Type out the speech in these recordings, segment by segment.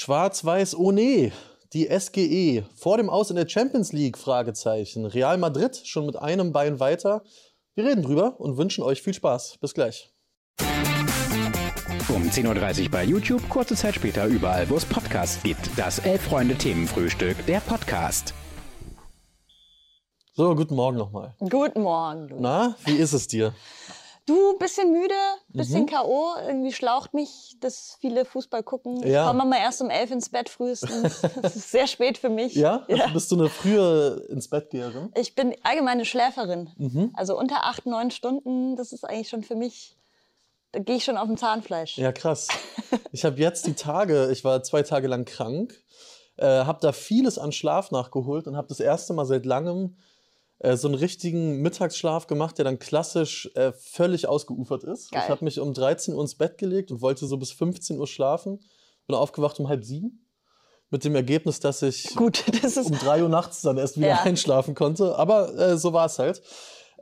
Schwarz-Weiß, oh nee, die SGE vor dem Aus in der Champions League? Fragezeichen. Real Madrid schon mit einem Bein weiter. Wir reden drüber und wünschen euch viel Spaß. Bis gleich. Um 10.30 Uhr bei YouTube, kurze Zeit später überall, wo es Podcasts gibt. Das Elf-Freunde-Themenfrühstück, der Podcast. So, guten Morgen nochmal. Guten Morgen. Du. Na, wie ist es dir? Du, bisschen müde, bisschen K.O. Irgendwie schlaucht mich, dass viele Fußball gucken. Ich Ja. komme immer erst um elf ins Bett frühestens. Das ist sehr spät für mich. Ja? ja. Bist du eine frühe ins Bett Geherin? Ich bin allgemeine Schläferin. Mhm. Also unter acht, neun Stunden, das ist eigentlich schon für mich, da gehe ich schon auf dem Zahnfleisch. Ja, krass. Ich habe jetzt die Tage, ich war zwei Tage lang krank, äh, habe da vieles an Schlaf nachgeholt und habe das erste Mal seit langem äh, so einen richtigen Mittagsschlaf gemacht, der dann klassisch äh, völlig ausgeufert ist. Geil. Ich habe mich um 13 Uhr ins Bett gelegt und wollte so bis 15 Uhr schlafen. Bin aufgewacht um halb sieben. Mit dem Ergebnis, dass ich Gut, das ist. um 3 Uhr nachts dann erst wieder Ja. einschlafen konnte. Aber äh, so war es halt.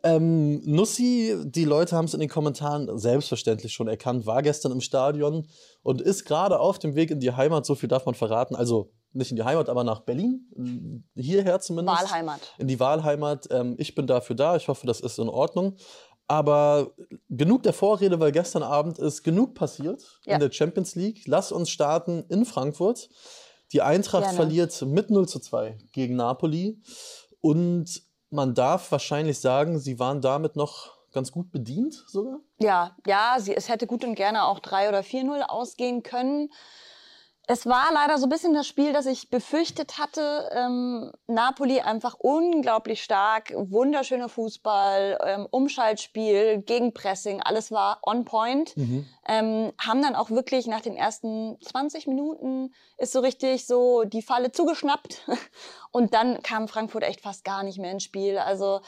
Ähm, Nussi, die Leute haben es in den Kommentaren selbstverständlich schon erkannt, war gestern im Stadion und ist gerade auf dem Weg in die Heimat, so viel darf man verraten. Also nicht in die Heimat, aber nach Berlin, äh, hierher zumindest. Wahlheimat. In die Wahlheimat. Ähm, ich bin dafür da, ich hoffe, das ist in Ordnung. Aber genug der Vorrede, weil gestern Abend ist genug passiert Ja. in der Champions League. Lass uns starten in Frankfurt. Die Eintracht Gerne. verliert mit 0 zu 2 gegen Napoli. Und man darf wahrscheinlich sagen, sie waren damit noch ganz gut bedient sogar. Ja, ja, sie, es hätte gut und gerne auch 3 oder 4-0 ausgehen können. Es war leider so ein bisschen das Spiel, das ich befürchtet hatte. Ähm, Napoli einfach unglaublich stark, wunderschöner Fußball, ähm, Umschaltspiel, Gegenpressing, alles war on point. Ähm, haben dann auch wirklich nach den ersten 20 Minuten ist so richtig so die Falle zugeschnappt. Und dann kam Frankfurt echt fast gar nicht mehr ins Spiel. Also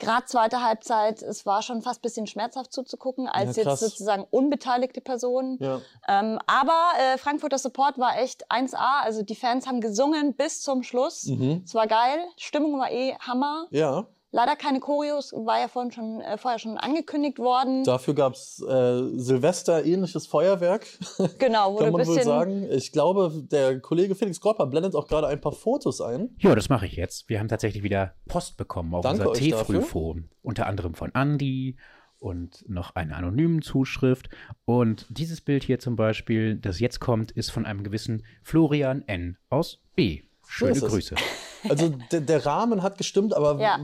gerade zweite Halbzeit, es war schon fast ein bisschen schmerzhaft zuzugucken, als Ja, jetzt sozusagen unbeteiligte Person. Ja. Ähm, aber äh, Frankfurter Support war echt 1A. Also die Fans haben gesungen bis zum Schluss. Mhm. Es war geil. Stimmung war eh Hammer. Ja, Leider keine Choreos, war ja vorhin schon, äh, vorher schon angekündigt worden. dafür gab es äh, Silvester-ähnliches Feuerwerk, Genau, wurde kann man ein wohl bisschen. sagen. Ich glaube, der Kollege Felix Kropper blendet auch gerade ein paar Fotos ein. Ja, das mache ich jetzt. Wir haben tatsächlich wieder Post bekommen auf Danke unser euch dafür. T-Frühphone. Unter anderem von Andy und noch einer anonymen Zuschrift. Und dieses Bild hier zum Beispiel, das jetzt kommt, ist von einem gewissen Florian N. aus B. Schöne es. Grüße. Also der, der Rahmen hat gestimmt, aber Ja.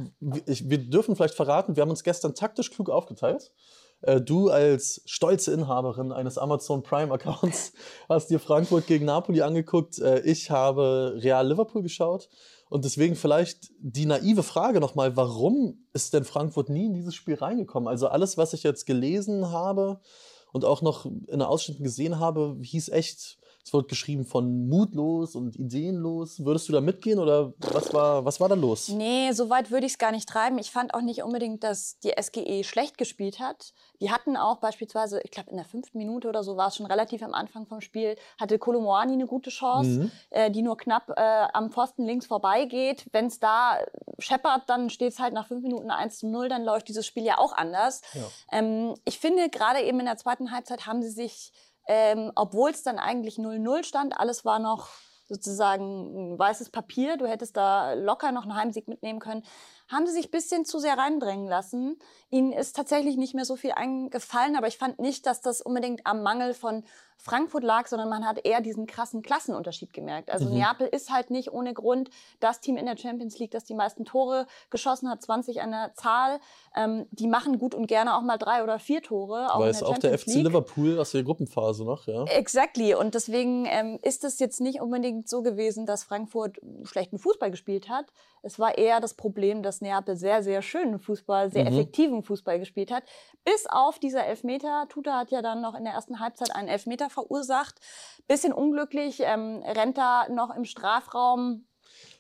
ich, wir dürfen vielleicht verraten, wir haben uns gestern taktisch klug aufgeteilt. Äh, Du als stolze Inhaberin eines Amazon Prime-Accounts hast dir Frankfurt gegen Napoli angeguckt. Äh, Ich habe Real Liverpool geschaut. Und deswegen vielleicht die naive Frage nochmal, warum ist denn Frankfurt nie in dieses Spiel reingekommen? Also alles, was ich jetzt gelesen habe und auch noch in den Ausschnitten gesehen habe, hieß echt, es wurde geschrieben von mutlos und ideenlos. Würdest du da mitgehen oder was war, was war da los? Nee, so weit würde ich es gar nicht treiben. Ich fand auch nicht unbedingt, dass die SGE schlecht gespielt hat. Die hatten auch beispielsweise, ich glaube in der fünften Minute oder so war es schon relativ am Anfang vom Spiel, hatte Kolomoani eine gute Chance, Mhm. äh, die nur knapp äh, am Pfosten links vorbeigeht. Wenn es da scheppert, dann steht es halt nach fünf Minuten 1 zu 0, dann läuft dieses Spiel ja auch anders. Ja. Ähm, ich finde, gerade eben in der zweiten Halbzeit haben sie sich, ähm, obwohl es dann eigentlich 0-0 stand, alles war noch sozusagen ein weißes Papier, du hättest da locker noch einen Heimsieg mitnehmen können, haben sie sich ein bisschen zu sehr reindrängen lassen. Ihnen ist tatsächlich nicht mehr so viel eingefallen, aber ich fand nicht, dass das unbedingt am Mangel von Frankfurt lag, sondern man hat eher diesen krassen Klassenunterschied gemerkt. Also Mhm. Neapel ist halt nicht ohne Grund das Team in der Champions League, das die meisten Tore geschossen hat, 20 an der Zahl. Ähm, die machen gut und gerne auch mal drei oder vier Tore. Auch Weil es der auch der FC League. Liverpool aus der Gruppenphase noch, ja. Exactly. Und deswegen ähm, ist es jetzt nicht unbedingt so gewesen, dass Frankfurt schlechten Fußball gespielt hat. Es war eher das Problem, dass Neapel sehr, sehr schönen Fußball, sehr Mhm. effektiven Fußball gespielt hat. Bis auf dieser Elfmeter. Tuta hat ja dann noch in der ersten Halbzeit einen Elfmeter verursacht. Bisschen unglücklich, ähm, rennt da noch im Strafraum.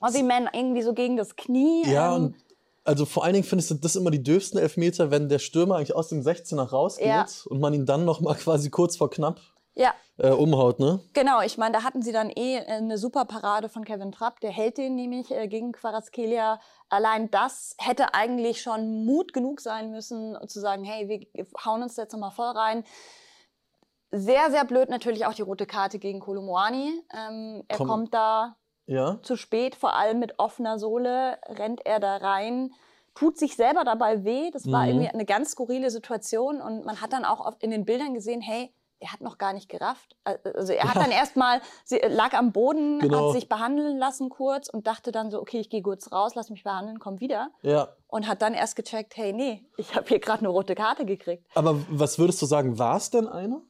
Ossiman irgendwie so gegen das Knie. Ja, ähm, und also vor allen Dingen findest du das immer die dürfsten Elfmeter, wenn der Stürmer eigentlich aus dem 16er rausgeht Ja. und man ihn dann noch mal quasi kurz vor knapp ja, äh, umhaut, ne? Genau, ich meine, da hatten sie dann eh eine super Parade von Kevin Trapp. Der hält den nämlich äh, gegen Quarazkelia. Allein das hätte eigentlich schon Mut genug sein müssen, zu sagen, hey, wir hauen uns da jetzt nochmal voll rein. Sehr, sehr blöd natürlich auch die rote Karte gegen Kolomoani. Ähm, er Komm. kommt da Ja. zu spät, vor allem mit offener Sohle, rennt er da rein, tut sich selber dabei weh. Das war Mhm. irgendwie eine ganz skurrile Situation und man hat dann auch oft in den Bildern gesehen, hey, er hat noch gar nicht gerafft. Also er hat dann erstmal, sie lag am Boden, Genau. hat sich behandeln lassen kurz und dachte dann so, okay, ich gehe kurz raus, lass mich behandeln, komm wieder. Ja. Und hat dann erst gecheckt, hey, nee, ich habe hier gerade eine rote Karte gekriegt. Aber was würdest du sagen, war es denn eine?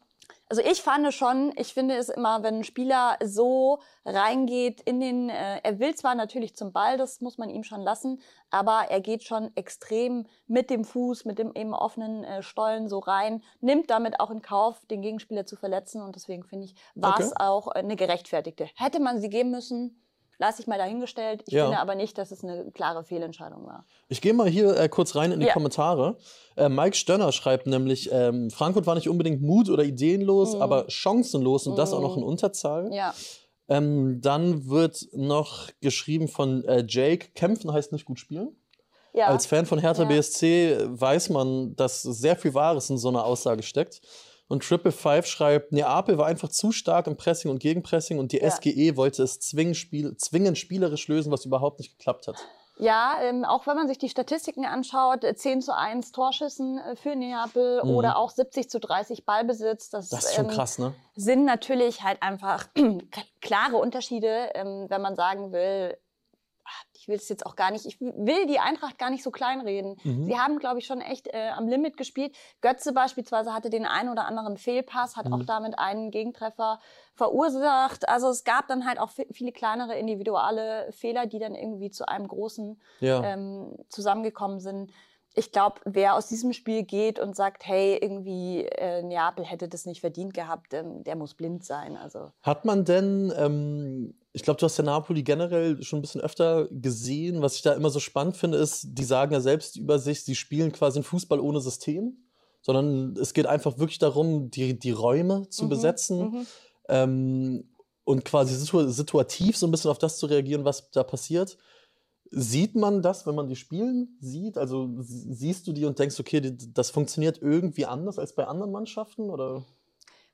Also ich fand schon, ich finde es immer, wenn ein Spieler so reingeht in den, äh, er will zwar natürlich zum Ball, das muss man ihm schon lassen, aber er geht schon extrem mit dem Fuß, mit dem eben offenen äh, Stollen so rein, nimmt damit auch in Kauf, den Gegenspieler zu verletzen und deswegen finde ich, war es Okay. auch eine gerechtfertigte. Hätte man sie geben müssen, lasse ich mal dahingestellt. Ich Ja. finde aber nicht, dass es eine klare Fehlentscheidung war. Ich gehe mal hier äh, kurz rein in die Ja. Kommentare. Äh, Mike Stönner schreibt nämlich, ähm, Frankfurt war nicht unbedingt mut- oder ideenlos, Mhm. aber chancenlos und das auch noch in Mhm. Unterzahl. Ja, Ähm, dann wird noch geschrieben von äh, Jake, kämpfen heißt nicht gut spielen. ja. Als Fan von Hertha. BSC weiß man, dass sehr viel Wahres in so einer Aussage steckt. Und Triple Five schreibt, Neapel war einfach zu stark im Pressing und Gegenpressing und die Ja. SGE wollte es zwingend, spiel zwingend spielerisch lösen, was überhaupt nicht geklappt hat. Ja, ähm, auch wenn man sich die Statistiken anschaut, äh, 10 zu 1 Torschüssen äh, für Neapel Mhm. oder auch 70 zu 30 Ballbesitz. Das, Das ist schon ähm, krass, ne? sind natürlich halt einfach klare Unterschiede, ähm, wenn man sagen will, ich will es jetzt auch gar nicht, ich will die Eintracht gar nicht so kleinreden. Mhm. Sie haben, glaube ich, schon echt äh, am Limit gespielt. Götze beispielsweise hatte den einen oder anderen Fehlpass, hat auch Mhm. damit einen Gegentreffer verursacht. Also es gab dann halt auch vi- viele kleinere individuelle Fehler, die dann irgendwie zu einem großen Ja. ähm, zusammengekommen sind. Ich glaube, wer aus diesem Spiel geht und sagt, hey, irgendwie äh, Neapel hätte das nicht verdient gehabt, ähm, der muss blind sein. Also Hat man denn, ähm, ich glaube, du hast ja Napoli generell schon ein bisschen öfter gesehen. Was ich da immer so spannend finde, ist, die sagen ja selbst über sich, sie spielen quasi einen Fußball ohne System, sondern es geht einfach wirklich darum, die, die Räume zu Mhm, besetzen mhm. ähm, und quasi situ situativ so ein bisschen auf das zu reagieren, was da passiert. Sieht man das, wenn man die spielen sieht? Also sie- siehst du die und denkst, okay, die, das funktioniert irgendwie anders als bei anderen Mannschaften? Oder?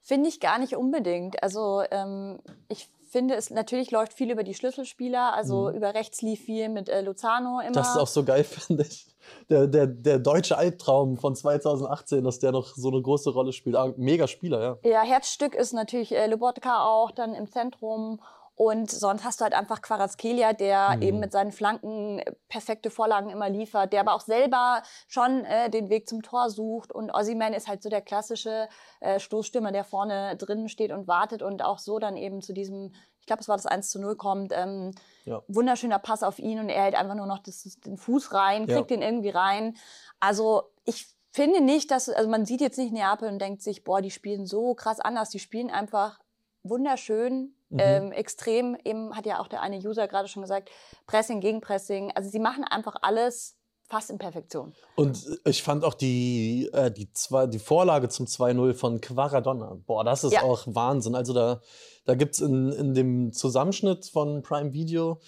Finde ich gar nicht unbedingt. Also ähm, ich finde, es natürlich läuft viel über die Schlüsselspieler. Also Mhm. über rechts lief viel mit äh, Luzano immer. Das ist auch so geil, finde ich. Der, der, der deutsche Albtraum von 2018, dass der noch so eine große Rolle spielt. Ah, mega Spieler, ja. Ja, Herzstück ist natürlich äh, Lobotka auch dann im Zentrum. Und sonst hast du halt einfach Quarazkelia, der Mhm. eben mit seinen Flanken äh, perfekte Vorlagen immer liefert, der aber auch selber schon äh, den Weg zum Tor sucht. Und Ossiman ist halt so der klassische äh, Stoßstürmer, der vorne drinnen steht und wartet und auch so dann eben zu diesem, ich glaube, es war das 1 zu 0 kommt. Ähm, Ja. Wunderschöner Pass auf ihn und er hält einfach nur noch das, den Fuß rein, Ja. kriegt den irgendwie rein. Also ich finde nicht, dass, also man sieht jetzt nicht Neapel und denkt sich, boah, die spielen so krass anders. Die spielen einfach wunderschön, Mhm. ähm, extrem. Eben hat ja auch der eine User gerade schon gesagt, Pressing, Gegenpressing. Also sie machen einfach alles fast in Perfektion. Und ich fand auch die, äh, die, zwei, die Vorlage zum 2-0 von Quaradonna. Boah, das ist Ja. auch Wahnsinn. Also da, da gibt es in, in dem Zusammenschnitt von Prime Video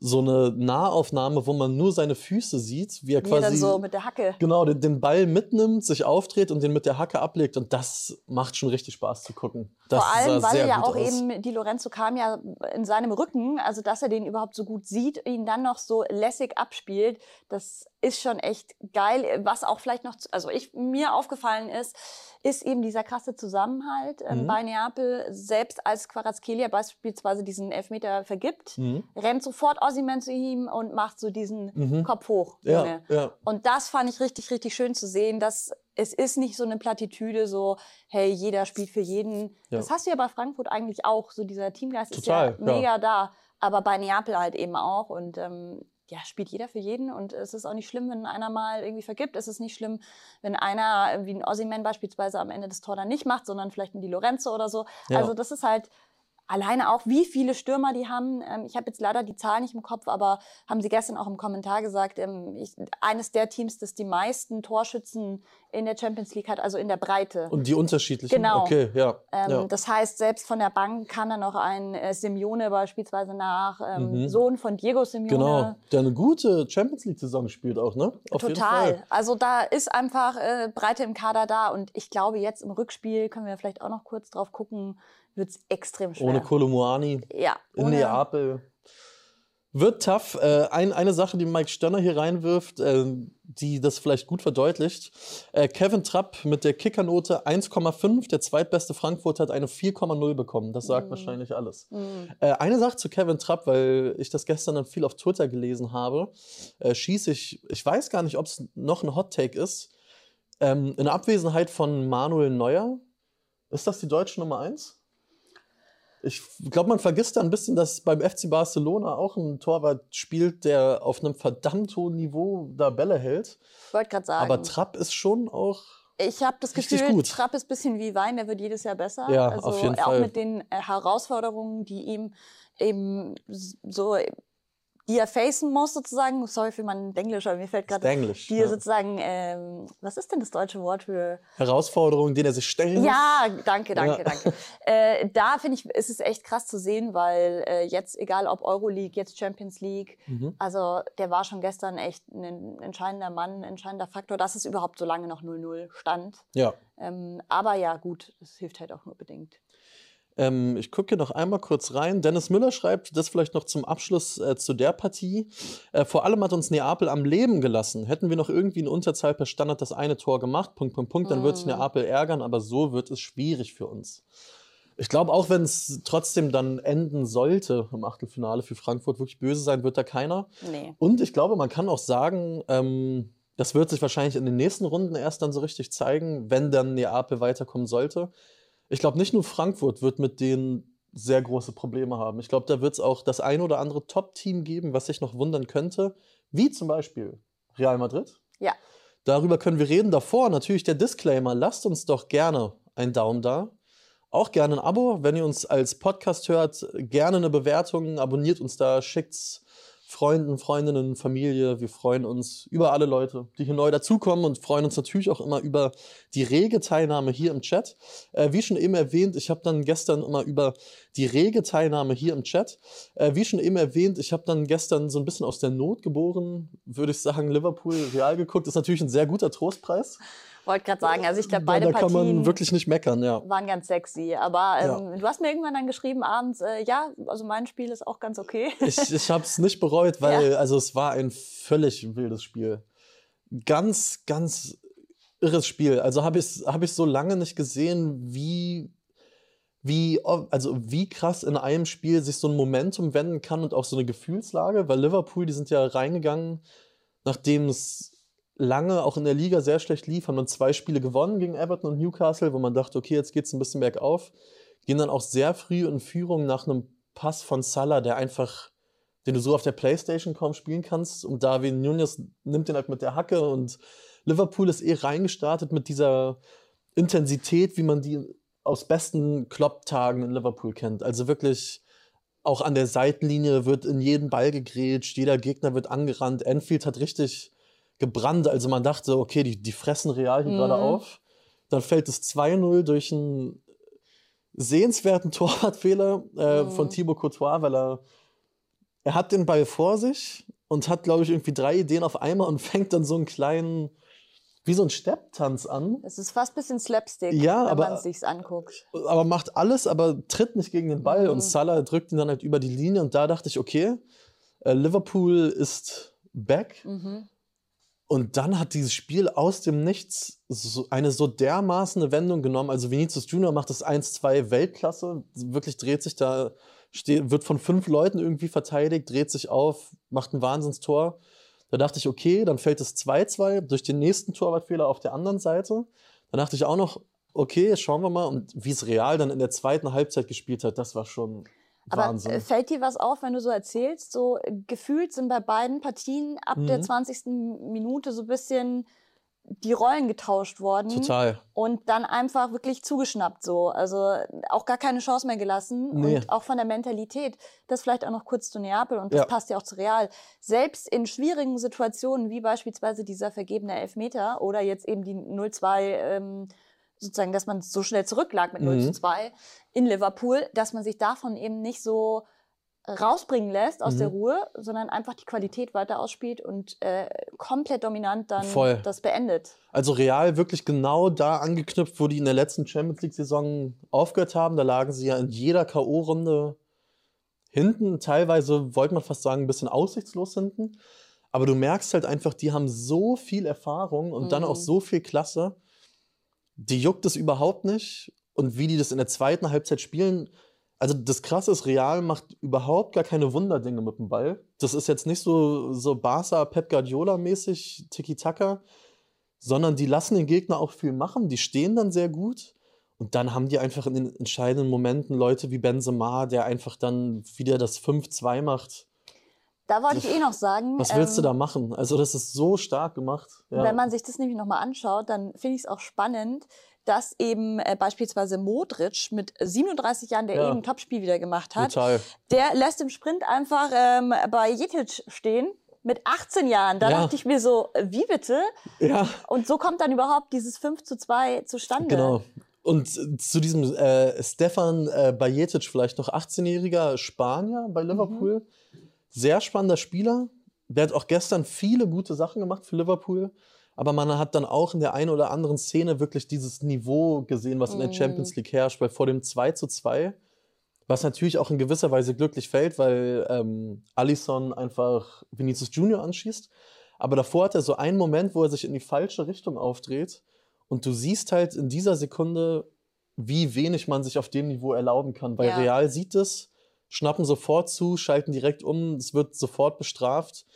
so eine Nahaufnahme, wo man nur seine Füße sieht, wie er dann quasi so mit der Hacke. genau den, den Ball mitnimmt, sich aufdreht und den mit der Hacke ablegt. Und das macht schon richtig Spaß zu gucken. Das Vor allem, weil ja auch aus. eben die Lorenzo kam ja in seinem Rücken, also dass er den überhaupt so gut sieht, ihn dann noch so lässig abspielt, das ist schon echt geil. Was auch vielleicht noch, also ich mir aufgefallen ist, ist eben dieser krasse Zusammenhalt ähm, Mhm. bei Neapel. Selbst als Quarazkelia beispielsweise diesen Elfmeter vergibt, Mhm. rennt sofort Ossiman zu ihm und macht so diesen Mhm. Kopf hoch. Ja, ja. Und das fand ich richtig, richtig schön zu sehen, dass es ist nicht so eine Plattitüde, so, hey, jeder spielt für jeden. Ja. Das hast du ja bei Frankfurt eigentlich auch. So dieser Teamgeist Total, ist ja ja. mega da. Aber bei Neapel halt eben auch. Und ähm, ja, spielt jeder für jeden. Und es ist auch nicht schlimm, wenn einer mal irgendwie vergibt. Es ist nicht schlimm, wenn einer, wie ein Ossiman beispielsweise, am Ende das Tor dann nicht macht, sondern vielleicht ein Di Lorenzo oder so. Ja. Also das ist halt alleine auch, wie viele Stürmer die haben. Ähm, ich habe jetzt leider die Zahl nicht im Kopf, aber haben sie gestern auch im Kommentar gesagt, ähm, ich, eines der Teams, das die meisten Torschützen in der Champions League hat, also in der Breite. Und die unterschiedlichen? Genau. Okay, ja. Ähm, ja. Das heißt, selbst von der Bank kann dann noch ein äh, Simeone beispielsweise nach, ähm, Mhm. Sohn von Diego Simeone. Genau, der eine gute Champions League-Saison spielt auch, ne? Auf Total. Also da ist einfach äh, Breite im Kader da und ich glaube, jetzt im Rückspiel können wir vielleicht auch noch kurz drauf gucken, wird es extrem schwer. Ohne Kolomuani ja, in Neapel. Wird tough. Äh, ein, eine Sache, die Mike Stönner hier reinwirft, äh, die das vielleicht gut verdeutlicht. Äh, Kevin Trapp mit der Kickernote 1,5, der zweitbeste Frankfurt hat eine 4,0 bekommen. Das sagt Mhm. wahrscheinlich alles. Äh, eine Sache zu Kevin Trapp, weil ich das gestern dann viel auf Twitter gelesen habe, äh, schieße ich, ich weiß gar nicht, ob es noch ein Hot Take ist, ähm, in Abwesenheit von Manuel Neuer, ist das die deutsche Nummer 1? Ich glaube, man vergisst da ein bisschen, dass beim FC Barcelona auch ein Torwart spielt, der auf einem verdammt hohen Niveau da Bälle hält. Ich wollte gerade sagen. Aber Trapp ist schon auch. Ich habe das Gefühl, gut. Trapp ist ein bisschen wie Wein, der wird jedes Jahr besser. Ja, also auf jeden auch Fall. mit den äh, Herausforderungen, die ihm eben so, die er facen muss sozusagen. Sorry für mein Englisch, aber mir fällt gerade Englisch. die Ja. sozusagen, ähm, was ist denn das deutsche Wort für? Herausforderungen, denen er sich stellen muss. Ja, danke, danke, Ja. danke. Äh, da finde ich, ist es echt krass zu sehen, weil äh, jetzt, egal ob Euroleague, jetzt Champions League, Mhm. also der war schon gestern echt ein entscheidender Mann, ein entscheidender Faktor, dass es überhaupt so lange noch 0-0 stand. ja. Ähm, aber ja, gut, das hilft halt auch nur bedingt. Ähm, ich gucke noch einmal kurz rein. Dennis Müller schreibt, das vielleicht noch zum Abschluss äh, zu der Partie. Äh, vor allem hat uns Neapel am Leben gelassen. Hätten wir noch irgendwie in Unterzahl per Standard das eine Tor gemacht, Punkt, Punkt, Punkt, dann wird sich Mm. Neapel ärgern, aber so wird es schwierig für uns. Ich glaube, auch wenn es trotzdem dann enden sollte im Achtelfinale für Frankfurt, wirklich böse sein wird da keiner. Nee. Und ich glaube, man kann auch sagen, ähm, das wird sich wahrscheinlich in den nächsten Runden erst dann so richtig zeigen, wenn dann Neapel weiterkommen sollte. Ich glaube, nicht nur Frankfurt wird mit denen sehr große Probleme haben. Ich glaube, da wird es auch das ein oder andere Top-Team geben, was sich noch wundern könnte, wie zum Beispiel Real Madrid. Ja. Darüber können wir reden. Davor natürlich der Disclaimer. Lasst uns doch gerne einen Daumen da. Auch gerne ein Abo. Wenn ihr uns als Podcast hört, gerne eine Bewertung. Abonniert uns da, schickt's Freunden, Freundinnen, Familie. Wir freuen uns über alle Leute, die hier neu dazukommen und freuen uns natürlich auch immer über die rege Teilnahme hier im Chat. Äh, wie schon eben erwähnt, ich habe dann gestern immer über die rege Teilnahme hier im Chat. Äh, wie schon eben erwähnt, ich habe dann gestern so ein bisschen aus der Not geboren, würde ich sagen, Liverpool Real geguckt. Ist natürlich ein sehr guter Trostpreis. Wollte gerade sagen, also ich glaube, Da- beide da kann man Partien wirklich nicht meckern, ja. waren ganz sexy. Aber ähm, du hast mir irgendwann dann geschrieben abends, äh, ja, also mein Spiel ist auch ganz okay. Ich, ich habe es nicht bereut, weil also es war ein völlig wildes Spiel. Ganz, ganz irres Spiel. Also habe ich hab ich so lange nicht gesehen, wie wie also wie krass in einem Spiel sich so ein Momentum wenden kann und auch so eine Gefühlslage, weil Liverpool, die sind ja reingegangen, nachdem es lange auch in der Liga sehr schlecht lief, haben dann zwei Spiele gewonnen gegen Everton und Newcastle, wo man dachte, okay, jetzt geht es ein bisschen bergauf. Gehen dann auch sehr früh in Führung nach einem Pass von Salah, der einfach, den du so auf der Playstation kaum spielen kannst. Und Darwin Nunez nimmt den halt mit der Hacke und Liverpool ist eh reingestartet mit dieser Intensität, wie man die aus besten Klopp-Tagen in Liverpool kennt. Also wirklich auch an der Seitenlinie wird in jeden Ball gegrätscht, jeder Gegner wird angerannt. Enfield hat richtig gebrannt. Also man dachte, okay, die, die fressen Real hier Mhm. gerade auf. Dann fällt es 2-0 durch einen sehenswerten Torwartfehler äh, Mhm. von Thibaut Courtois, weil er, er hat den Ball vor sich und hat, glaube ich, irgendwie drei Ideen auf einmal und fängt dann so einen kleinen, wie so einen Stepptanz an. Es ist fast ein bisschen Slapstick, Ja, wenn aber- man es sich anguckt. aber macht alles, aber tritt nicht gegen den Ball Mhm. und Salah drückt ihn dann halt über die Linie und da dachte ich, okay, äh, Liverpool ist back Mhm. Und dann hat dieses Spiel aus dem Nichts so eine so dermaßen Wendung genommen. Also Vinicius Junior macht das 1-2 Weltklasse, wirklich dreht sich da, steht, wird von fünf Leuten irgendwie verteidigt, dreht sich auf, macht ein Wahnsinnstor. Da dachte ich, okay, dann fällt es 2-2 durch den nächsten Torwartfehler auf der anderen Seite. Dann dachte ich auch noch, okay, schauen wir mal. Und wie es Real dann in der zweiten Halbzeit gespielt hat, das war schon Aber Wahnsinn. äh, fällt dir was auf, wenn du so erzählst? So äh, gefühlt sind bei beiden Partien ab der Mhm. 20. Minute so ein bisschen die Rollen getauscht worden. Total. Und dann einfach wirklich zugeschnappt so. Also auch gar keine Chance mehr gelassen. Nee. Und auch von der Mentalität. Das vielleicht auch noch kurz zu Neapel und das Ja. passt ja auch zu Real. Selbst in schwierigen Situationen, wie beispielsweise dieser vergebene Elfmeter oder jetzt eben die 0-2, ähm, sozusagen, dass man so schnell zurücklag mit 0 Mhm. zu 2 in Liverpool, dass man sich davon eben nicht so rausbringen lässt aus Mhm. der Ruhe, sondern einfach die Qualität weiter ausspielt und äh, komplett dominant dann Voll. das beendet. Also Real wirklich genau da angeknüpft, wo die in der letzten Champions League-Saison aufgehört haben. Da lagen sie ja in jeder K.O.-Runde hinten. Teilweise wollte man fast sagen, ein bisschen aussichtslos hinten. Aber du merkst halt einfach, die haben so viel Erfahrung und dann auch Mhm. so viel Klasse. Die juckt es überhaupt nicht. Und wie die das in der zweiten Halbzeit spielen, also das Krasse ist, Real macht überhaupt gar keine Wunderdinge mit dem Ball. Das ist jetzt nicht so, so Barca, Pep Guardiola-mäßig, Tiki-Taka, sondern die lassen den Gegner auch viel machen. Die stehen dann sehr gut. Und dann haben die einfach in den entscheidenden Momenten Leute wie Benzema, der einfach dann wieder das 5-2 macht. Da wollte ich eh noch sagen. Was willst du ähm, da machen? Also, das ist so stark gemacht. Ja. Wenn man sich das nämlich nochmal anschaut, dann finde ich es auch spannend, dass eben äh, beispielsweise Modric mit 37 Jahren, der Ja. eben ein Topspiel wieder gemacht hat, Total. der lässt im Sprint einfach ähm, bei Jetic stehen mit 18 Jahren. Da Ja. dachte ich mir so, wie bitte? Ja, Und so kommt dann überhaupt dieses 5 zu 2 zustande. genau. Und äh, zu diesem äh, Stefan äh, Bajetic, vielleicht noch 18-jähriger Spanier bei Liverpool. Sehr spannender Spieler. Der hat auch gestern viele gute Sachen gemacht für Liverpool. Aber man hat dann auch in der einen oder anderen Szene wirklich dieses Niveau gesehen, was in der Mhm. Champions League herrscht. Weil vor dem 2 zu 2, was natürlich auch in gewisser Weise glücklich fällt, weil ähm, Alisson einfach Vinicius Junior anschießt. Aber davor hat er so einen Moment, wo er sich in die falsche Richtung aufdreht. Und du siehst halt in dieser Sekunde, wie wenig man sich auf dem Niveau erlauben kann. Weil Ja. Real sieht es, schnappen sofort zu, schalten direkt um, es wird sofort bestraft.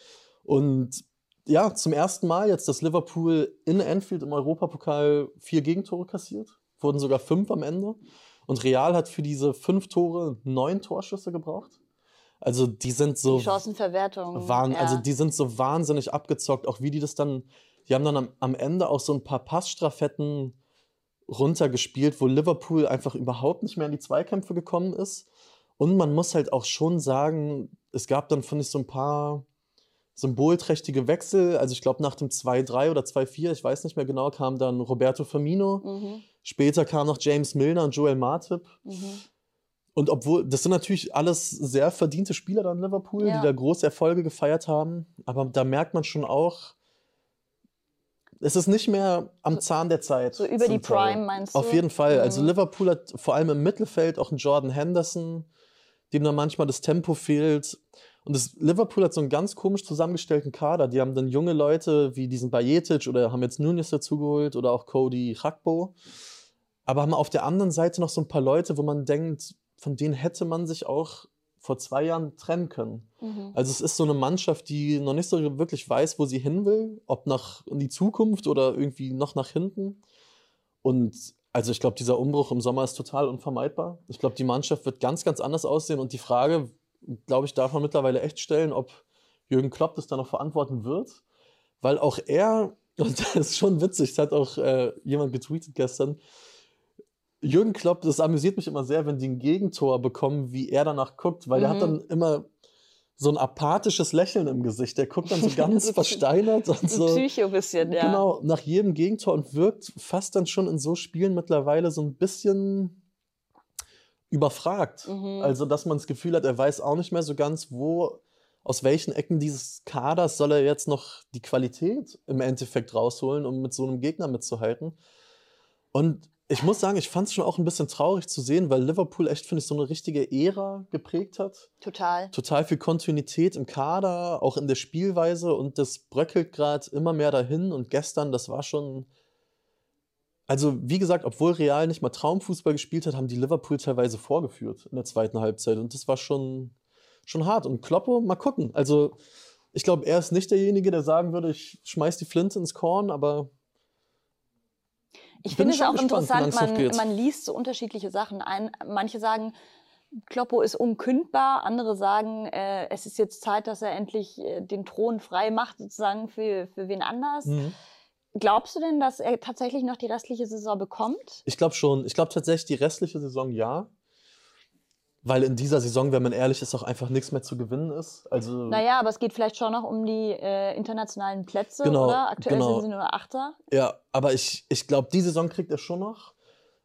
Und ja, zum ersten Mal jetzt, dass Liverpool in Anfield im Europapokal vier Gegentore kassiert. Wurden sogar fünf am Ende. Und Real hat für diese fünf Tore neun Torschüsse gebraucht. Also die sind so Die Chancenverwertung. waren, ja. also die sind so wahnsinnig abgezockt, auch wie die das dann, die haben dann am, am Ende auch so ein paar Passstraffetten runtergespielt, wo Liverpool einfach überhaupt nicht mehr in die Zweikämpfe gekommen ist. Und man muss halt auch schon sagen, es gab dann, finde ich, so ein paar symbolträchtige Wechsel. Also ich glaube, nach dem 2-3 oder 2-4, ich weiß nicht mehr genau, kam dann Roberto Firmino. Mhm, Später kam noch James Milner und Joel Matip. mhm. Und obwohl, das sind natürlich alles sehr verdiente Spieler dann in Liverpool, Ja. die da große Erfolge gefeiert haben. Aber da merkt man schon auch, es ist nicht mehr am Zahn der Zeit. So über die Teil. Prime meinst du? Auf jeden Fall. Also Mhm. Liverpool hat vor allem im Mittelfeld auch einen Jordan Henderson, dem da manchmal das Tempo fehlt. Und das, Liverpool hat so einen ganz komisch zusammengestellten Kader. Die haben dann junge Leute wie diesen Bajetic oder haben jetzt Nunes dazugeholt oder auch Cody Rakpo. Aber haben auf der anderen Seite noch so ein paar Leute, wo man denkt, von denen hätte man sich auch vor zwei Jahren trennen können. Mhm. Also es ist so eine Mannschaft, die noch nicht so wirklich weiß, wo sie hin will, ob nach in die Zukunft oder irgendwie noch nach hinten. Und also ich glaube, dieser Umbruch im Sommer ist total unvermeidbar. Ich glaube, die Mannschaft wird ganz, ganz anders aussehen. Und die Frage, glaube ich, darf man mittlerweile echt stellen, ob Jürgen Klopp das dann noch verantworten wird. Weil auch er, und das ist schon witzig, das hat auch äh, jemand getweetet gestern, Jürgen Klopp, das amüsiert mich immer sehr, wenn die ein Gegentor bekommen, wie er danach guckt, weil Mhm. hat dann immer so ein apathisches Lächeln im Gesicht. Der guckt dann so ganz versteinert und so. Psycho bisschen, ja. Genau, nach jedem Gegentor und wirkt fast dann schon in so Spielen mittlerweile so ein bisschen überfragt. Mhm. Also, dass man das Gefühl hat, er weiß auch nicht mehr so ganz, wo, aus welchen Ecken dieses Kaders soll er jetzt noch die Qualität im Endeffekt rausholen, um mit so einem Gegner mitzuhalten. Und ich muss sagen, ich fand es schon auch ein bisschen traurig zu sehen, weil Liverpool echt, finde ich, so eine richtige Ära geprägt hat Total. total viel Kontinuität im Kader, auch in der Spielweise und das bröckelt gerade immer mehr dahin und gestern, das war schon. Also, wie gesagt, obwohl Real nicht mal Traumfußball gespielt hat, haben die Liverpool teilweise vorgeführt in der zweiten Halbzeit und das war schon, schon hart. Und Kloppo, mal gucken. Also, ich glaube, er ist nicht derjenige, der sagen würde, ich schmeiß die Flinte ins Korn, aber Ich finde es auch interessant, man, man liest so unterschiedliche Sachen ein. Manche sagen, Kloppo ist unkündbar, andere sagen, äh, es ist jetzt Zeit, dass er endlich äh, den Thron frei macht, sozusagen für, für wen anders. Mhm. Glaubst du denn, dass er tatsächlich noch die restliche Saison bekommt? Ich glaube schon. Ich glaube tatsächlich die restliche Saison ja. Weil in dieser Saison, wenn man ehrlich ist, auch einfach nichts mehr zu gewinnen ist. Also, Naja, aber es geht vielleicht schon noch um die äh, internationalen Plätze, Genau, oder? Aktuell genau. sind sie nur Achter. ja, aber ich, ich glaube, die Saison kriegt er schon noch.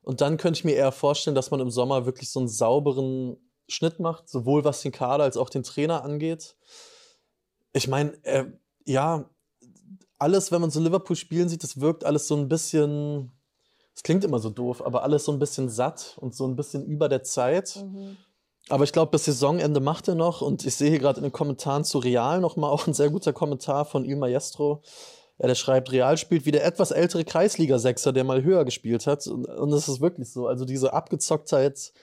Und dann könnte ich mir eher vorstellen, dass man im Sommer wirklich so einen sauberen Schnitt macht, sowohl was den Kader als auch den Trainer angeht. Ich meine, äh, ja, alles, wenn man so Liverpool spielen sieht, das wirkt alles so ein bisschen, es klingt immer so doof, aber alles so ein bisschen satt und so ein bisschen über der Zeit. Mhm. Aber ich glaube, bis Saisonende macht er noch. Und ich sehe hier gerade in den Kommentaren zu Real nochmal auch ein sehr guter Kommentar von Il Maestro. Ja, der schreibt, Real spielt wie der etwas ältere Kreisliga-Sechser, der mal höher gespielt hat. Und, und das ist wirklich so. Also diese Abgezocktheit,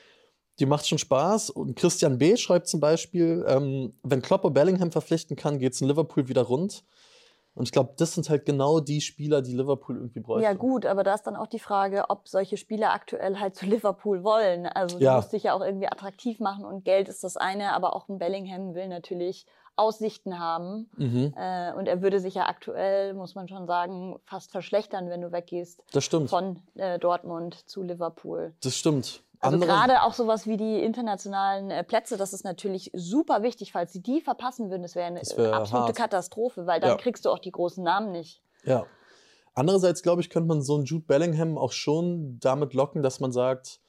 die macht schon Spaß. Und Christian B. schreibt zum Beispiel, ähm, wenn Klopp Bellingham verpflichten kann, geht es in Liverpool wieder rund. Und ich glaube, das sind halt genau die Spieler, die Liverpool irgendwie bräuchte. Ja, gut, aber da ist dann auch die Frage, ob solche Spieler aktuell halt zu Liverpool wollen. Also, du Ja. musst dich ja auch irgendwie attraktiv machen und Geld ist das eine, aber auch ein Bellingham will natürlich Aussichten haben. Mhm, Äh, und er würde sich ja aktuell, muss man schon sagen, fast verschlechtern, wenn du weggehst das stimmt. von äh, Dortmund zu Liverpool. Das stimmt. Also gerade auch sowas wie die internationalen äh, Plätze, das ist natürlich super wichtig. Falls sie die verpassen würden, das wäre eine Das wär absolute hart. Katastrophe, weil dann Ja. kriegst du auch die großen Namen nicht. Ja. Andererseits, glaube ich, könnte man so einen Jude Bellingham auch schon damit locken, dass man sagt,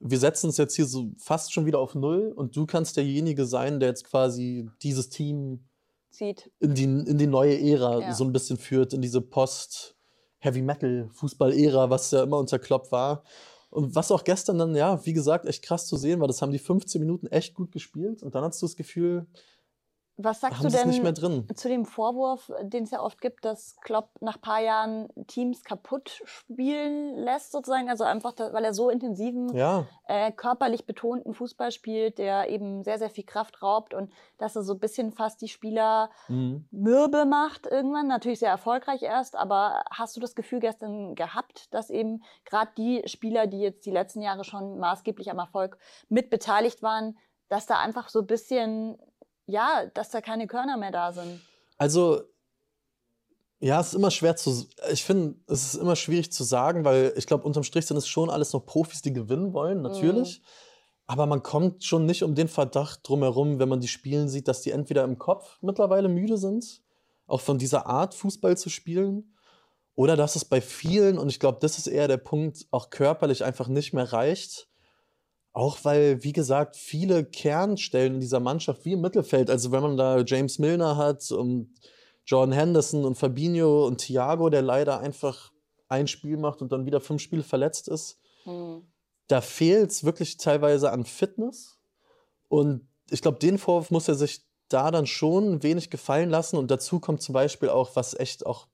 wir setzen uns jetzt hier so fast schon wieder auf Null und du kannst derjenige sein, der jetzt quasi dieses Team Sieht. in die, in die neue Ära Ja. so ein bisschen führt, in diese Post-Heavy-Metal-Fußball-Ära, was ja immer unter Klopp war. Und was auch gestern dann, ja, wie gesagt, echt krass zu sehen war, das haben die 15 Minuten echt gut gespielt. Und dann hast du das Gefühl, Was sagst du denn zu dem Vorwurf, den es ja oft gibt, dass Klopp nach ein paar Jahren Teams kaputt spielen lässt, sozusagen? Also einfach, weil er so intensiven, Ja, äh, körperlich betonten Fußball spielt, der eben sehr, sehr viel Kraft raubt und dass er so ein bisschen fast die Spieler mhm. mürbe macht irgendwann, natürlich sehr erfolgreich erst, aber hast du das Gefühl gestern gehabt, dass eben gerade die Spieler, die jetzt die letzten Jahre schon maßgeblich am Erfolg mit beteiligt waren, dass da einfach so ein bisschen, ja, dass da keine Körner mehr da sind? Also, ja, es ist immer schwer zu. Ich finde, es ist immer schwierig zu sagen, weil ich glaube, unterm Strich sind es schon alles noch Profis, die gewinnen wollen, natürlich. Aber man kommt schon nicht um den Verdacht drumherum, wenn man die spielen sieht, dass die entweder im Kopf mittlerweile müde sind, auch von dieser Art Fußball zu spielen, oder dass es bei vielen, und ich glaube, das ist eher der Punkt, auch körperlich einfach nicht mehr reicht. Auch weil, wie gesagt, viele Kernstellen in dieser Mannschaft wie im Mittelfeld, also wenn man da James Milner hat und Jordan Henderson und Fabinho und Thiago, der leider einfach ein Spiel macht und dann wieder fünf Spiele verletzt ist, Hm. da fehlt es wirklich teilweise an Fitness. Und ich glaube, den Vorwurf muss er sich da dann schon ein wenig gefallen lassen. Und dazu kommt zum Beispiel auch, was echt auch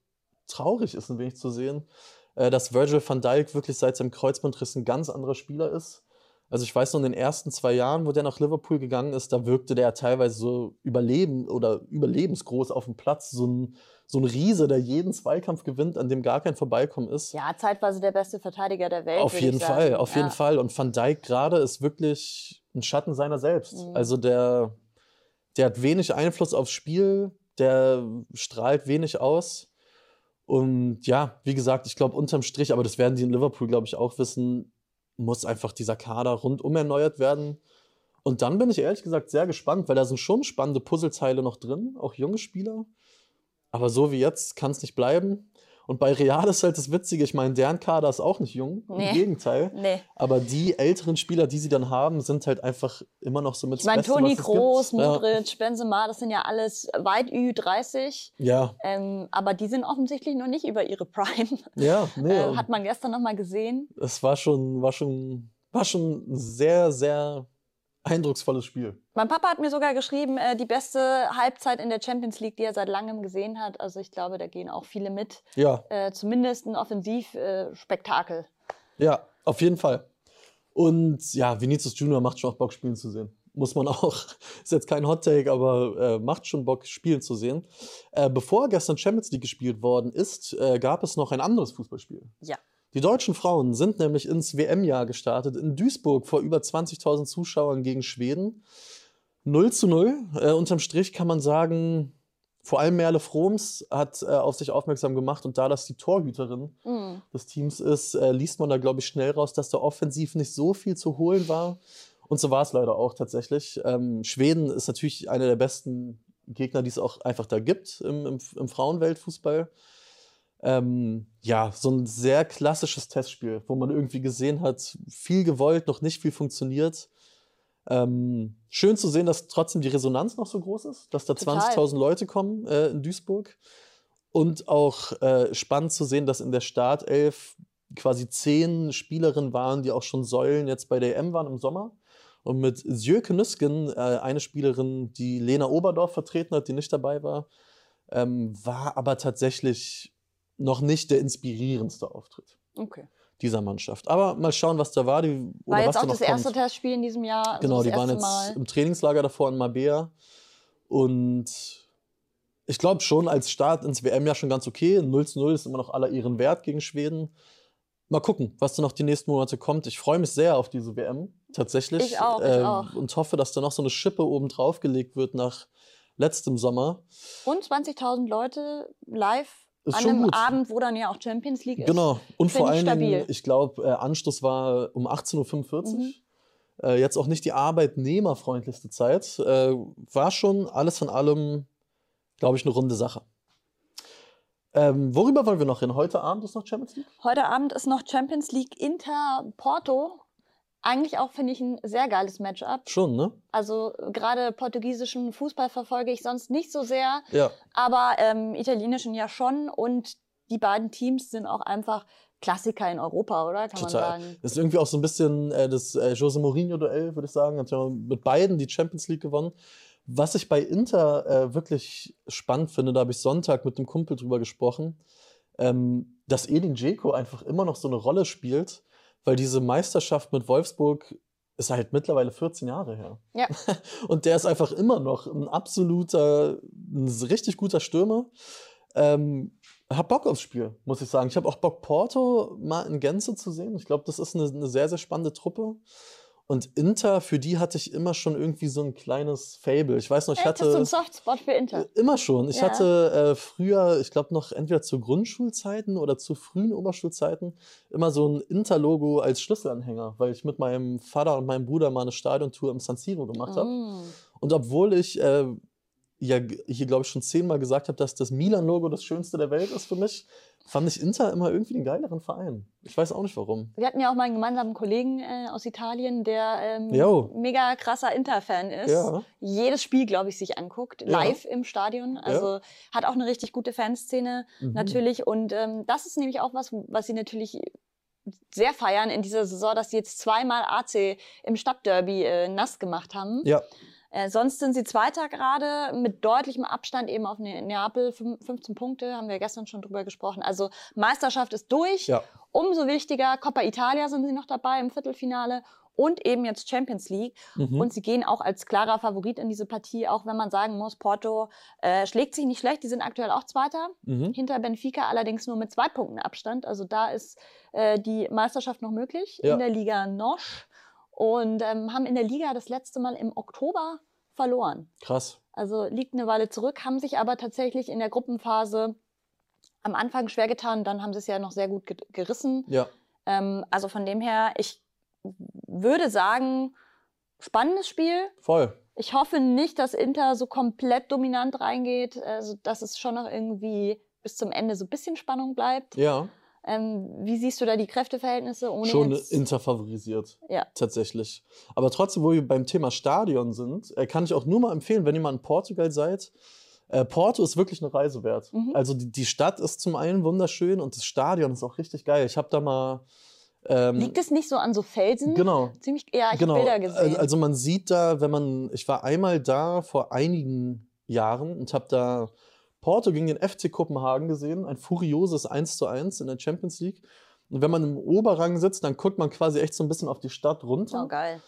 traurig ist, ein wenig zu sehen, äh, dass Virgil van Dijk wirklich seit seinem Kreuzbandriss ein ganz anderer Spieler ist. Also ich weiß noch, in den ersten zwei Jahren, wo der nach Liverpool gegangen ist, da wirkte der teilweise so überleben oder überlebensgroß auf dem Platz. So ein, so ein Riese, der jeden Zweikampf gewinnt, an dem gar kein Vorbeikommen ist. Ja, zeitweise der beste Verteidiger der Welt. Auf jeden Fall, sagen. auf ja. jeden Fall. Und Van Dijk gerade ist wirklich ein Schatten seiner selbst. Mhm. Also der, der hat wenig Einfluss aufs Spiel, der strahlt wenig aus. Und ja, wie gesagt, ich glaube unterm Strich, aber das werden die in Liverpool, glaube ich, auch wissen, muss einfach dieser Kader rundum erneuert werden. Und dann bin ich ehrlich gesagt sehr gespannt, weil da sind schon spannende Puzzleteile noch drin, auch junge Spieler. Aber so wie jetzt kann es nicht bleiben. Und bei Real ist halt das Witzige, ich meine, deren Kader ist auch nicht jung, Nee. im Gegenteil. Nee. Aber die älteren Spieler, die sie dann haben, sind halt einfach immer noch so mit Ich meine, Toni Kroos, gibt. Ja. Modric, Benzema, das sind ja alles weit Ü30. Ja, Ähm, aber die sind offensichtlich noch nicht über ihre Prime. ja, nee. Äh, hat man gestern noch mal gesehen. es war schon, war schon, war schon sehr, sehr eindrucksvolles Spiel. Mein Papa hat mir sogar geschrieben, äh, die beste Halbzeit in der Champions League, die er seit langem gesehen hat. Also ich glaube, da gehen auch viele mit. Ja, Äh, zumindest ein Offensivspektakel. ja, auf jeden Fall. Und ja, Vinicius Junior macht schon auch Bock, spielen zu sehen. Muss man auch. Ist jetzt kein Hot Take, aber äh, macht schon Bock, spielen zu sehen. Äh, bevor gestern Champions League gespielt worden ist, äh, gab es noch ein anderes Fußballspiel. Ja. Die deutschen Frauen sind nämlich ins WM-Jahr gestartet in Duisburg vor über 20.000 Zuschauern gegen Schweden. 0 zu 0. Äh, unterm Strich kann man sagen, vor allem Merle Froms hat äh, auf sich aufmerksam gemacht und da das die Torhüterin Mhm. des Teams ist, äh, liest man da, glaube ich, schnell raus, dass da offensiv nicht so viel zu holen war. Und so war es leider auch tatsächlich. Ähm, Schweden ist natürlich einer der besten Gegner, die es auch einfach da gibt im, im, im Frauenweltfußball. Ähm, ja, so ein sehr klassisches Testspiel, wo man irgendwie gesehen hat, viel gewollt, noch nicht viel funktioniert. Ähm, schön zu sehen, dass trotzdem die Resonanz noch so groß ist, dass da Total. 20.000 Leute kommen äh, in Duisburg. Und auch äh, spannend zu sehen, dass in der Startelf quasi zehn Spielerinnen waren, die auch schon Säulen jetzt bei der EM waren im Sommer. Und mit Sjöke Nüsken, äh, eine Spielerin, die Lena Oberdorf vertreten hat, die nicht dabei war, ähm, war aber tatsächlich noch nicht der inspirierendste Auftritt Okay. dieser Mannschaft. Aber mal schauen, was da war. Die, War jetzt was auch da das erste kommt. Testspiel in diesem Jahr. also Genau, die waren jetzt Mal. im Trainingslager davor in Mabea. Und ich glaube schon, als Start ins WM-Jahr schon ganz okay. 0 zu 0 ist immer noch aller ihren Wert gegen Schweden. Mal gucken, was da noch die nächsten Monate kommt. Ich freue mich sehr auf diese WM, tatsächlich. Ich auch, ich Ähm, auch. Und hoffe, dass da noch so eine Schippe oben drauf gelegt wird nach letztem Sommer. Und 20.000 Leute live Ist an einem gut. Abend, wo dann ja auch Champions League ist. Genau. Und vor Dingen, stabil. ich glaube, äh, Anstoß war um 18.45 Uhr. Mhm. Äh, jetzt auch nicht die arbeitnehmerfreundlichste Zeit. Äh, war schon alles in allem, glaube ich, eine runde Sache. Ähm, worüber wollen wir noch reden? Heute Abend ist noch Champions League? Heute Abend ist noch Champions League Inter Porto. Eigentlich auch, finde ich, ein sehr geiles Matchup. Schon, ne? Also gerade portugiesischen Fußball verfolge ich sonst nicht so sehr, Ja. aber ähm, italienischen ja schon. Und die beiden Teams sind auch einfach Klassiker in Europa, oder? Kann Total. man sagen. Das ist irgendwie auch so ein bisschen äh, das äh, Jose Mourinho-Duell, würde ich sagen. Hat ja mit beiden die Champions League gewonnen. Was ich bei Inter äh, wirklich spannend finde, da habe ich Sonntag mit einem Kumpel drüber gesprochen, ähm, dass Edin Dzeko einfach immer noch so eine Rolle spielt, weil diese Meisterschaft mit Wolfsburg ist halt mittlerweile 14 Jahre her. Ja. Und der ist einfach immer noch ein absoluter, ein richtig guter Stürmer. Ähm, hab Bock aufs Spiel, muss ich sagen. Ich habe auch Bock, Porto mal in Gänze zu sehen. Ich glaube, das ist eine, eine sehr, sehr spannende Truppe. Und Inter, für die hatte ich immer schon irgendwie so ein kleines Fable. Ich weiß noch, ich Echt, hast du einen hatte. Softspot für Inter? Immer schon. Ich Ja. hatte äh, früher, ich glaube noch entweder zu Grundschulzeiten oder zu frühen Oberschulzeiten, immer so ein Inter-Logo als Schlüsselanhänger, weil ich mit meinem Vater und meinem Bruder mal eine Stadiontour im San Siro gemacht habe. Mm. Und obwohl ich äh, ja hier, glaube ich, schon zehnmal gesagt habe, dass das Milan-Logo das schönste der Welt ist für mich, fand ich Inter immer irgendwie den geileren Verein. Ich weiß auch nicht warum. Wir hatten ja auch mal einen gemeinsamen Kollegen äh, aus Italien, der ähm, mega krasser Inter-Fan ist. Ja. Jedes Spiel, glaube ich, sich anguckt, Ja. live im Stadion. Also hat auch eine richtig gute Fanszene Mhm. natürlich. Und ähm, das ist nämlich auch was, was sie natürlich sehr feiern in dieser Saison, dass sie jetzt zweimal AC im Stadtderby äh, nass gemacht haben. Ja, Äh, sonst sind sie Zweiter gerade mit deutlichem Abstand eben auf Ne- Neapel. Fün- 15 Punkte, haben wir gestern schon drüber gesprochen. Also Meisterschaft ist durch. ja. Umso wichtiger, Coppa Italia sind sie noch dabei im Viertelfinale und eben jetzt Champions League. Mhm. Und sie gehen auch als klarer Favorit in diese Partie, auch wenn man sagen muss, Porto äh, schlägt sich nicht schlecht. Die sind aktuell auch Zweiter. Mhm. Hinter Benfica allerdings nur mit zwei Punkten Abstand. Also da ist äh, die Meisterschaft noch möglich Ja. in der Liga Nosch. Und ähm, haben in der Liga das letzte Mal im Oktober verloren. Krass. Also liegt eine Weile zurück, haben sich aber tatsächlich in der Gruppenphase am Anfang schwer getan. Dann haben sie es ja noch sehr gut ge gerissen. Ja. Ähm, also von dem her, ich würde sagen, spannendes Spiel. Voll. Ich hoffe nicht, dass Inter so komplett dominant reingeht, also dass es schon noch irgendwie bis zum Ende so ein bisschen Spannung bleibt. Ja. Ähm, wie siehst du da die Kräfteverhältnisse? Ohne Schon jetzt, Inter favorisiert. Ja. Tatsächlich. Aber trotzdem, wo wir beim Thema Stadion sind, äh, kann ich auch nur mal empfehlen, wenn ihr mal in Portugal seid. Äh, Porto ist wirklich eine Reise wert. Mhm. Also die, die Stadt ist zum einen wunderschön und das Stadion ist auch richtig geil. Ich habe da mal. Ähm, Liegt es nicht so an so Felsen? Genau. Ziemlich, ja, ich genau. habe Bilder gesehen. Al- Also man sieht da, wenn man, ich war einmal da vor einigen Jahren und habe da Porto gegen den FC Kopenhagen gesehen, ein furioses 1 zu 1 in der Champions League. Und wenn man im Oberrang sitzt, dann guckt man quasi echt so ein bisschen auf die Stadt runter. oh, geil.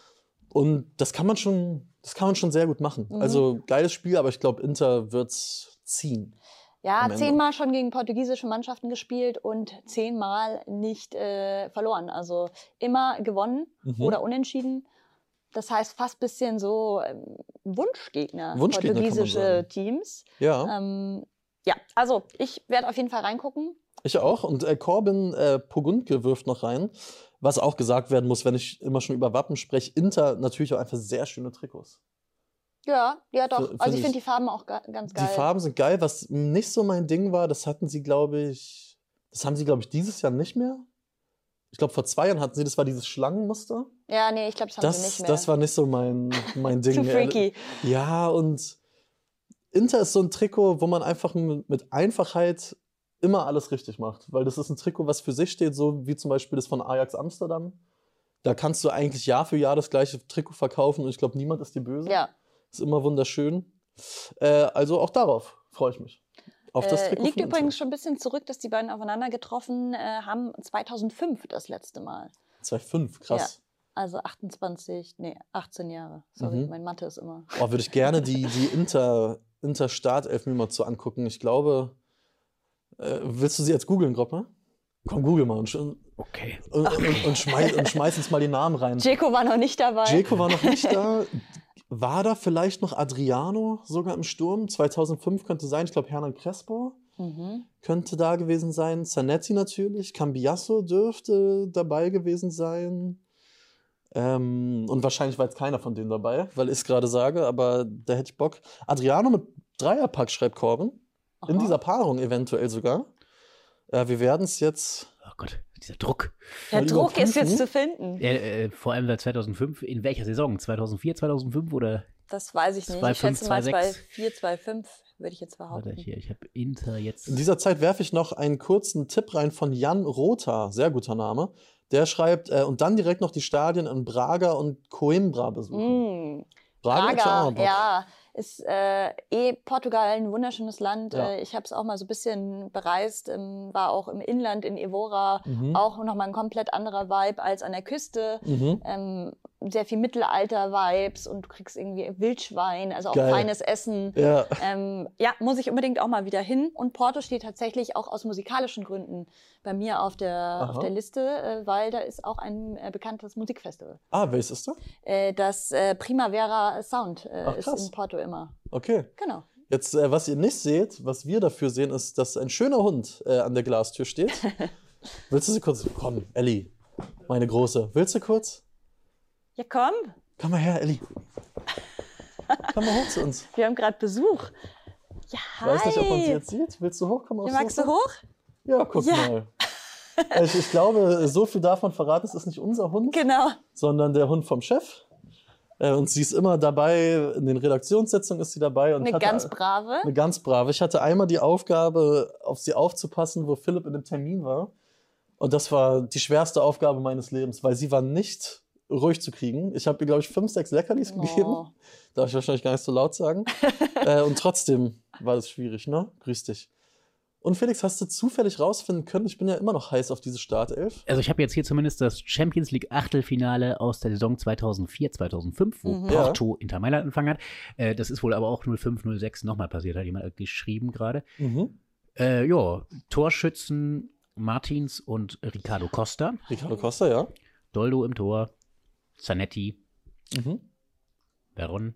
Und das kann man schon, das kann man schon sehr gut machen. Mhm. Also geiles Spiel, aber ich glaube, Inter wird's ziehen. Ja, zehnmal schon gegen portugiesische Mannschaften gespielt und zehnmal nicht äh, verloren. Also immer gewonnen Mhm. oder unentschieden. Das heißt fast ein bisschen so ähm, Wunschgegner, Wunschgegner, portugiesische. Teams. Ja, Ähm, ja, also ich werde auf jeden Fall reingucken. ich auch. Und äh, Corbin äh, Pogundke wirft noch rein. Was auch gesagt werden muss, wenn ich immer schon über Wappen spreche, Inter natürlich auch einfach sehr schöne Trikots. Ja, ja doch. F- also ich ich- finde die Farben auch ga ganz geil. Die Farben sind geil. Was nicht so mein Ding war, das hatten sie, glaube ich, das haben sie, glaube ich, dieses Jahr nicht mehr. Ich glaube, vor zwei Jahren hatten sie, das war dieses Schlangenmuster. Ja, nee, ich glaube, das haben sie Das, nicht mehr. das war nicht so mein, mein Ding. Zu freaky. Ja, und Inter ist so ein Trikot, wo man einfach mit, mit Einfachheit immer alles richtig macht. Weil das ist ein Trikot, was für sich steht, so wie zum Beispiel das von Ajax Amsterdam. Da kannst du eigentlich Jahr für Jahr das gleiche Trikot verkaufen und ich glaube, niemand ist dir böse. Ja. Ist immer wunderschön. Äh, also auch darauf freue ich mich. Auf das Äh, Trikot liegt von Inter. übrigens schon ein bisschen zurück, dass die beiden aufeinander getroffen äh, haben. 2005 das letzte Mal. 2,5, krass. Also 28, nee, 18 Jahre. Sorry, Mhm. mein Mathe ist immer. Oh, würde ich gerne die, die Inter, Inter-Startelf mir mal zu angucken. Ich glaube, äh, willst du sie jetzt googeln, Groppe? Komm, google mal und, sch- und, Okay. und, und, und, schmeiß, und schmeiß uns mal die Namen rein. Jeko war noch nicht dabei. Jeko war noch nicht da. War da vielleicht noch Adriano sogar im Sturm? 2005 könnte sein. Ich glaube, Hernan Crespo Mhm. könnte da gewesen sein. Zanetti natürlich. Cambiasso dürfte dabei gewesen sein. Ähm, und wahrscheinlich war jetzt keiner von denen dabei, weil ich es gerade sage, aber da hätte ich Bock. Adriano mit Dreierpack, schreibt Corbin. In Aha. dieser Paarung eventuell sogar. Äh, wir werden es jetzt. Oh Gott, dieser Druck. Der mal Druck ist jetzt zu finden. Äh, äh, vor allem seit 2005. In welcher Saison? 2004, 2005 oder? Das weiß ich nicht. 2,5, ich schätze mal 2,6. 4, 2, 5, würde ich jetzt Warte behaupten. hier, ich habe Inter jetzt. In dieser Zeit werfe ich noch einen kurzen Tipp rein von Jan Rota, sehr guter Name. Der schreibt, äh, und dann direkt noch die Stadien in Braga und Coimbra besuchen. Mm. Braga, mal Bock. ja, ist äh, eh Portugal ein wunderschönes Land. Ja. Äh, ich habe es auch mal so ein bisschen bereist, ähm, war auch im Inland in Evora, Mhm. auch nochmal ein komplett anderer Vibe als an der Küste. Mhm. Ähm, sehr viel Mittelalter-Vibes und du kriegst irgendwie Wildschwein, also auch Geil. feines Essen. Ja, Ähm, ja, muss ich unbedingt auch mal wieder hin. Und Porto steht tatsächlich auch aus musikalischen Gründen bei mir auf der, Aha. auf der Liste, äh, weil da ist auch ein äh, bekanntes Musikfestival. ah, welches ist? Äh, das äh, Primavera Sound äh, Ach, ist in Porto immer. Okay. Genau. Jetzt, äh, was ihr nicht seht, was wir dafür sehen, ist, dass ein schöner Hund an der Glastür steht. Willst du sie kurz. Komm, Ellie, meine Große. Willst du kurz? Ja, komm, Komm mal her, Ellie. Komm mal hoch zu uns. wir haben gerade Besuch. Ja, Ich hi. weiß nicht, ob man sie jetzt sieht. Willst du hochkommen Ja, magst du hoch? Ja, guck Ja. mal. Äh, Ich, ich glaube, so viel davon verraten, es ist nicht unser Hund, Genau. sondern der Hund vom Chef. Äh, Und sie ist immer dabei, in den Redaktionssitzungen ist sie dabei. Und Eine hatte- ganz brave. Eine ganz brave. Ich hatte einmal die Aufgabe, auf sie aufzupassen, wo Philipp in dem Termin war. Und das war die schwerste Aufgabe meines Lebens, weil sie war nicht ruhig zu kriegen. Ich habe ihr, glaube ich, fünf, sechs Leckerlis gegeben. Oh. Darf ich wahrscheinlich gar nicht so laut sagen. äh, und trotzdem war das schwierig, ne? Grüß dich. Und Felix, hast du zufällig rausfinden können, ich bin ja immer noch heiß auf diese Startelf. Also ich habe jetzt hier zumindest das Champions League Achtelfinale aus der Saison 2004, 2005, wo Mhm. Porto Inter Mailand empfangen hat. Äh, das ist wohl aber auch 05, 06 nochmal passiert, hat jemand geschrieben gerade. Mhm. Äh, ja, Torschützen Martins und Ricardo Costa. Ricardo Costa, ja. Doldo im Tor, Zanetti, Mhm. Veron,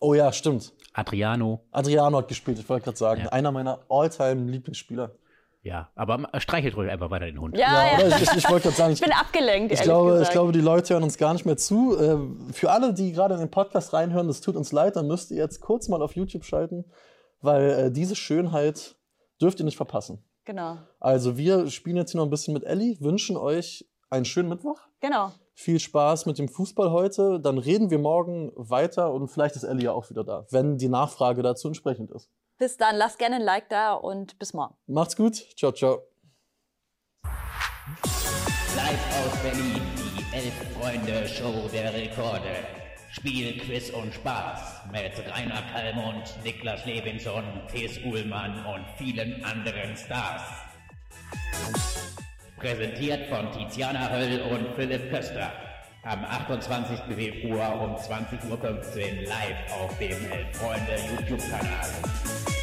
Oh ja, stimmt. Adriano. Adriano hat gespielt, ich wollte gerade sagen. Ja. Einer meiner All-Time-Lieblingsspieler. Ja, aber streichelt ruhig einfach weiter den Hund. Ja, ja. oder? Ich, ich, ich wollte gerade sagen, Ich bin abgelenkt, Ich glaube, gesagt. ich glaube, die Leute hören uns gar nicht mehr zu. Äh, Für alle, die gerade in den Podcast reinhören, das tut uns leid, dann müsst ihr jetzt kurz mal auf YouTube schalten, weil äh, diese Schönheit dürft ihr nicht verpassen. Genau. Also wir spielen jetzt hier noch ein bisschen mit Ellie, wünschen euch einen schönen Mittwoch. Genau. Viel Spaß mit dem Fußball heute. Dann reden wir morgen weiter und vielleicht ist Ellie ja auch wieder da, wenn die Nachfrage dazu entsprechend ist. Bis dann, lasst gerne ein Like da und bis morgen. Macht's gut. Ciao, ciao. Live aus Berlin, die Elf-Freunde-Show der Rekorde. Spiel, Quiz und Spaß mit Rainer Kallmund, Niklas Levinson, Thies Uhlmann und vielen anderen Stars. Präsentiert von Tiziana Höll und Philipp Köster. Am 28. Februar um 20.15 Uhr live auf dem Elf-Freunde YouTube-Kanal.